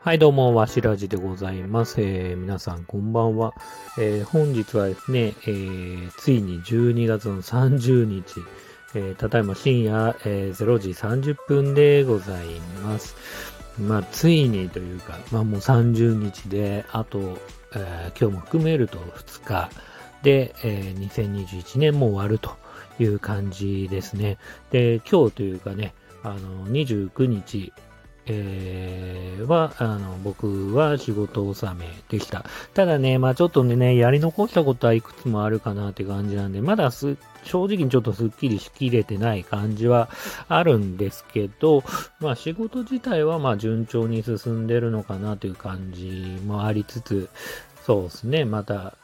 はい、どうも、わしらじでございます。えー皆さん、こんばんは。えー本日はですね、えーついに12月の30日、えーただいま深夜、え0時30分でございます。まあ、ついにというか、まあもう30日で、あと、え今日も含めると2日で、え2021年も終わるという感じですね。で、今日というかね、あの、29日、えーは、あの、僕は仕事納めでした。ただね、まあちょっとね、やり残したことはいくつもあるかなって感じなんで、まだす、正直にちょっとスッキリしきれてない感じはあるんですけど、まあ仕事自体はまあ順調に進んでるのかなという感じもありつつ、そうですね、また、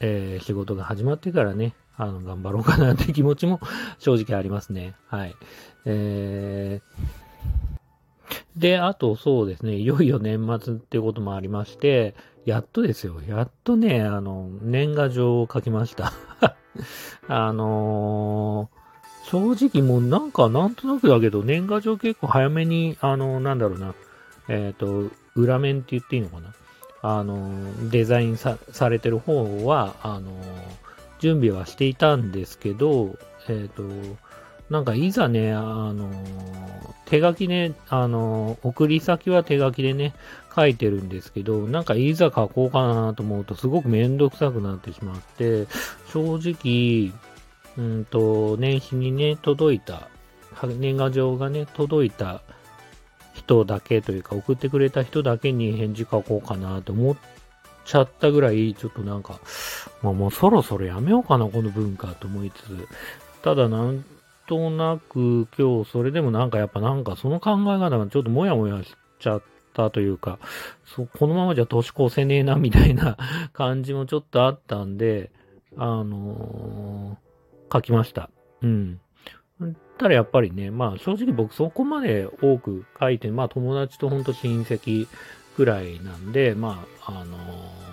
えー仕事が始まってからね、あの、頑張ろうかなって気持ちも 正直ありますね。はい。えーで、あとそうですね、いよいよ年末っていうこともありまして、やっとですよ、やっとね、あの、年賀状を書きました。あのー正直もうなんかなんとなくだけど、年賀状結構早めに、あのなんだろうな、えっ、と、裏面って言っていいのかなあのデザインさされてる方は、あのー準備はしていたんですけど、えっ、と、なんかいざね、あの手書きね、あの送り先は手書きでね、書いてるんですけど、なんかいざ書こうかなと思うとすごくめんどくさくなってしまって、正直、うんと、年始にね、届いた、年賀状がね、届いた人だけというか、送ってくれた人だけに返事書こうかなと思ってちゃったぐらい、ちょっとなんか、まあ、もうそろそろやめようかな、この文化と思いつつ、ただなんとなく今日それでもなんかやっぱなんかその考え方がちょっともやもやしちゃったというか、そこのままじゃ年越せねえなみたいな感じもちょっとあったんで、あのー書きました。うん。ただやっぱりね、まあ正直僕そこまで多く書いて、まあ友達とほんと親戚ぐらいなんで、まあ、あのー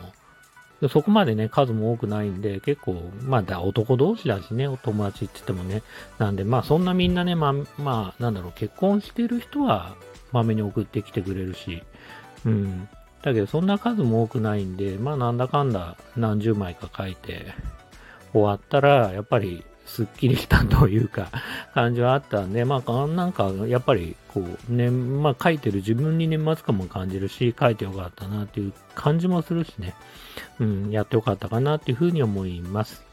そこまでね、数も多くないんで、結構、まあ、男同士だしね、お友達って言ってもね。なんで、まあそんなみんなね、まあ、まあ、なんだろう、結婚してる人は、まめに送ってきてくれるし、うん。だけど、そんな数も多くないんで、まあなんだかんだ何十枚か書いて、終わったら、やっぱり、すっきりしたというか、感じはあったんで、まあ、なんか、やっぱり、こう、ね、まあ、書いてる自分に年末感も感じるし、書いてよかったなっていう感じもするしね、うん、やってよかったかなっていうふうに思います。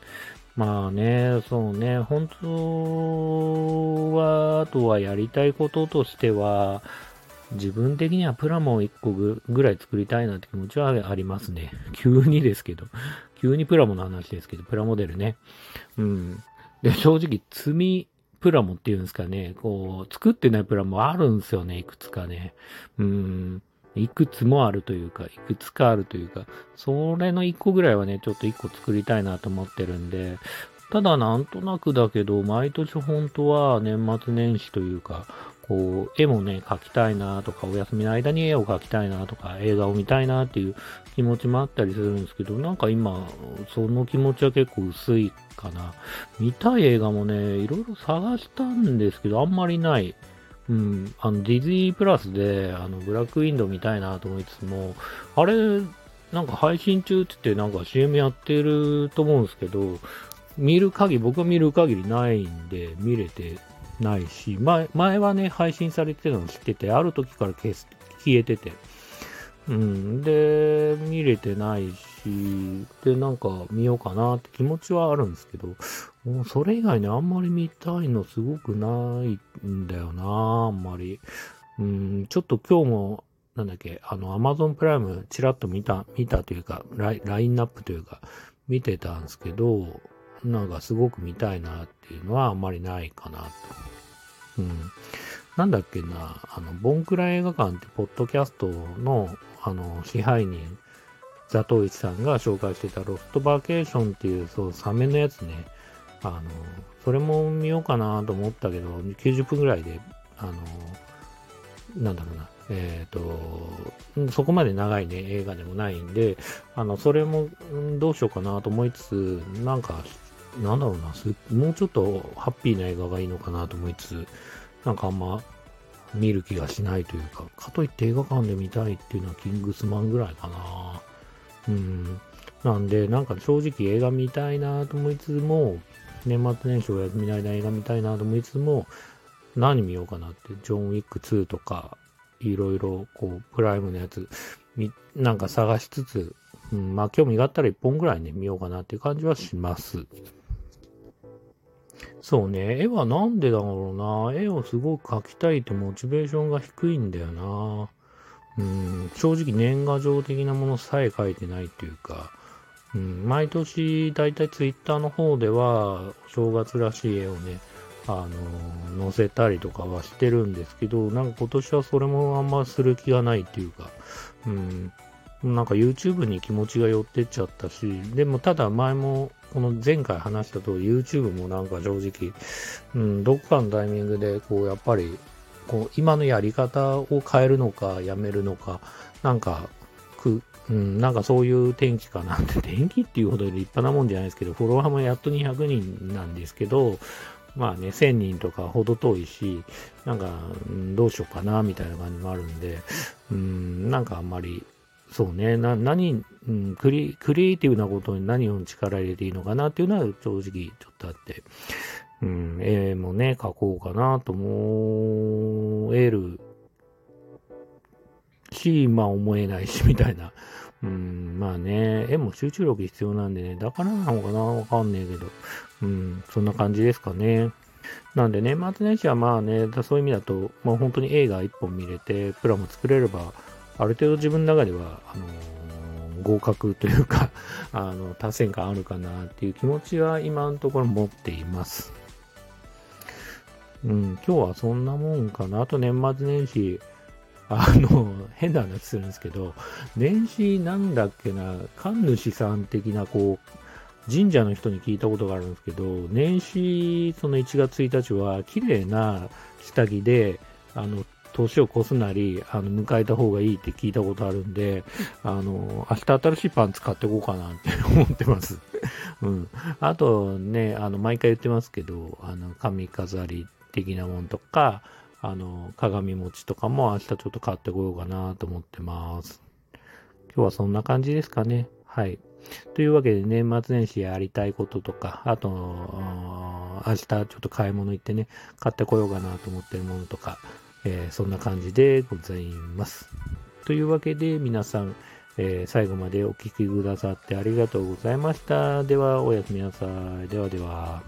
まあね、そうね、本当は、あとはやりたいこととしては、自分的にはプラモを1個ぐぐらい作りたいなって気持ちはありますね。急にですけど。急にプラモの話ですけど、プラモデルね。うん。で、正直、積みプラモっていうんですかね、こう、作ってないプラモあるんですよね、いくつかね。うん。いくつもあるというか、いくつかあるというか、それの一個ぐらいはね、ちょっと一個作りたいなと思ってるんで、ただなんとなくだけど、毎年本当は年末年始というか、こう、絵もね、描きたいなとか、お休みの間に絵を描きたいなとか、映画を見たいなっていう気持ちもあったりするんですけど、なんか今、その気持ちは結構薄いかな。見たい映画もね、いろいろ探したんですけど、あんまりない。うん、あの、ディズニープラスで、あの、ブラックウィンドウ見たいなと思いつつも、あれ、なんか配信中って言ってなんか CM やってると思うんですけど、見る限り、僕が見る限りないんで、見れてないし、前、前はね、配信されてたの知ってて、ある時から消す、消えてて。うん。で、見れてないし、で、なんか見ようかなって気持ちはあるんですけど、もうそれ以外にあんまり見たいのすごくないんだよな、あんまり。うん、ちょっと今日も、なんだっけ、あの、アマゾンプライムチラッと見た、見たというか、ライラインナップというか、見てたんですけど、なんかすごく見たいなっていうのはあんまりないかなと。うん。なんだっけな、あの、ボンクラ映画館ってポッドキャストの、あの、支配人、ザトウイチさんが紹介してたロストバーケーションっていう、そう、サメのやつね。あの、それも見ようかなと思ったけど、90分ぐらいで、あの、なんだろうな、えっ、と、そこまで長いね、映画でもないんで、あの、それも、どうしようかなと思いつつ、なんか、なんだろうな、もうちょっとハッピーな映画がいいのかなと思いつつ、なんかあんま見る気がしないというか、かといって映画館で見たいっていうのはキングスマンぐらいかな。うん。なんで、なんか正直映画見たいなと思いつつも、年末年始お休みの間映画見たいなと思いつつも、何見ようかなって、ジョン・ウィック2とか、いろいろ、こう、プライムのやつ、なんか探しつつ、うん、まあ興味があったら一本ぐらいね、見ようかなっていう感じはします。そうね、絵はなんでだろうな。絵をすごく描きたいってモチベーションが低いんだよな。うん、正直年賀状的なものさえ描いてないっていうか、うん、毎年だいたいツイッターの方では、正月らしい絵をね、あの、載せたりとかはしてるんですけど、なんか今年はそれもあんまする気がないっていうか、うん、なんか YouTube に気持ちが寄ってっちゃったし、でもただ前も、この前回話した通り YouTube もなんか正直、うん、どっかのタイミングで、こうやっぱり、こう今のやり方を変えるのかやめるのか、なんか、く、うん、なんかそういう天気かなって、天気っていうほど立派なもんじゃないですけど、フォロワーもやっと200人なんですけど、まあね、1000人とかほど遠いし、なんか、どうしようかな、みたいな感じもあるんで、うん、なんかあんまり、そうね、な、何、うん、クリ、クリエイティブなことに何を力入れていいのかなっていうのは正直ちょっとあって、うん、絵もね、描こうかなと思えるし、まあ思えないし、みたいな。うん、まあね、絵も集中力必要なんでね、だからなのかなわかんねえけど。うん、そんな感じですかね。なんで年末年始はまあね、そういう意味だと、まあ本当に映画一本見れて、プラも作れれば、ある程度自分の中では、あのー、合格というか あの、達成感あるかなっていう気持ちは今のところ持っています。うん、今日はそんなもんかな。あと年末年始、あの、変な話するんですけど、年始なんだっけな、神主さん的な、こう、神社の人に聞いたことがあるんですけど、年始、その1月1日は、綺麗な下着で、あの、年を越すなり、あの、迎えた方がいいって聞いたことあるんで、あの、明日新しいパンツ買っていこうかなって思ってます。うん。あとね、あの、毎回言ってますけど、あの、髪飾り的なもんとか、あの、鏡餅とかも明日ちょっと買ってこようかなと思ってます。今日はそんな感じですかね。はい。というわけで年末年始やりたいこととか、あと、明日ちょっと買い物行ってね、買ってこようかなと思ってるものとか、えー、そんな感じでございます。というわけで皆さん、えー、最後までお聴きくださってありがとうございました。では、おやすみなさい。ではでは。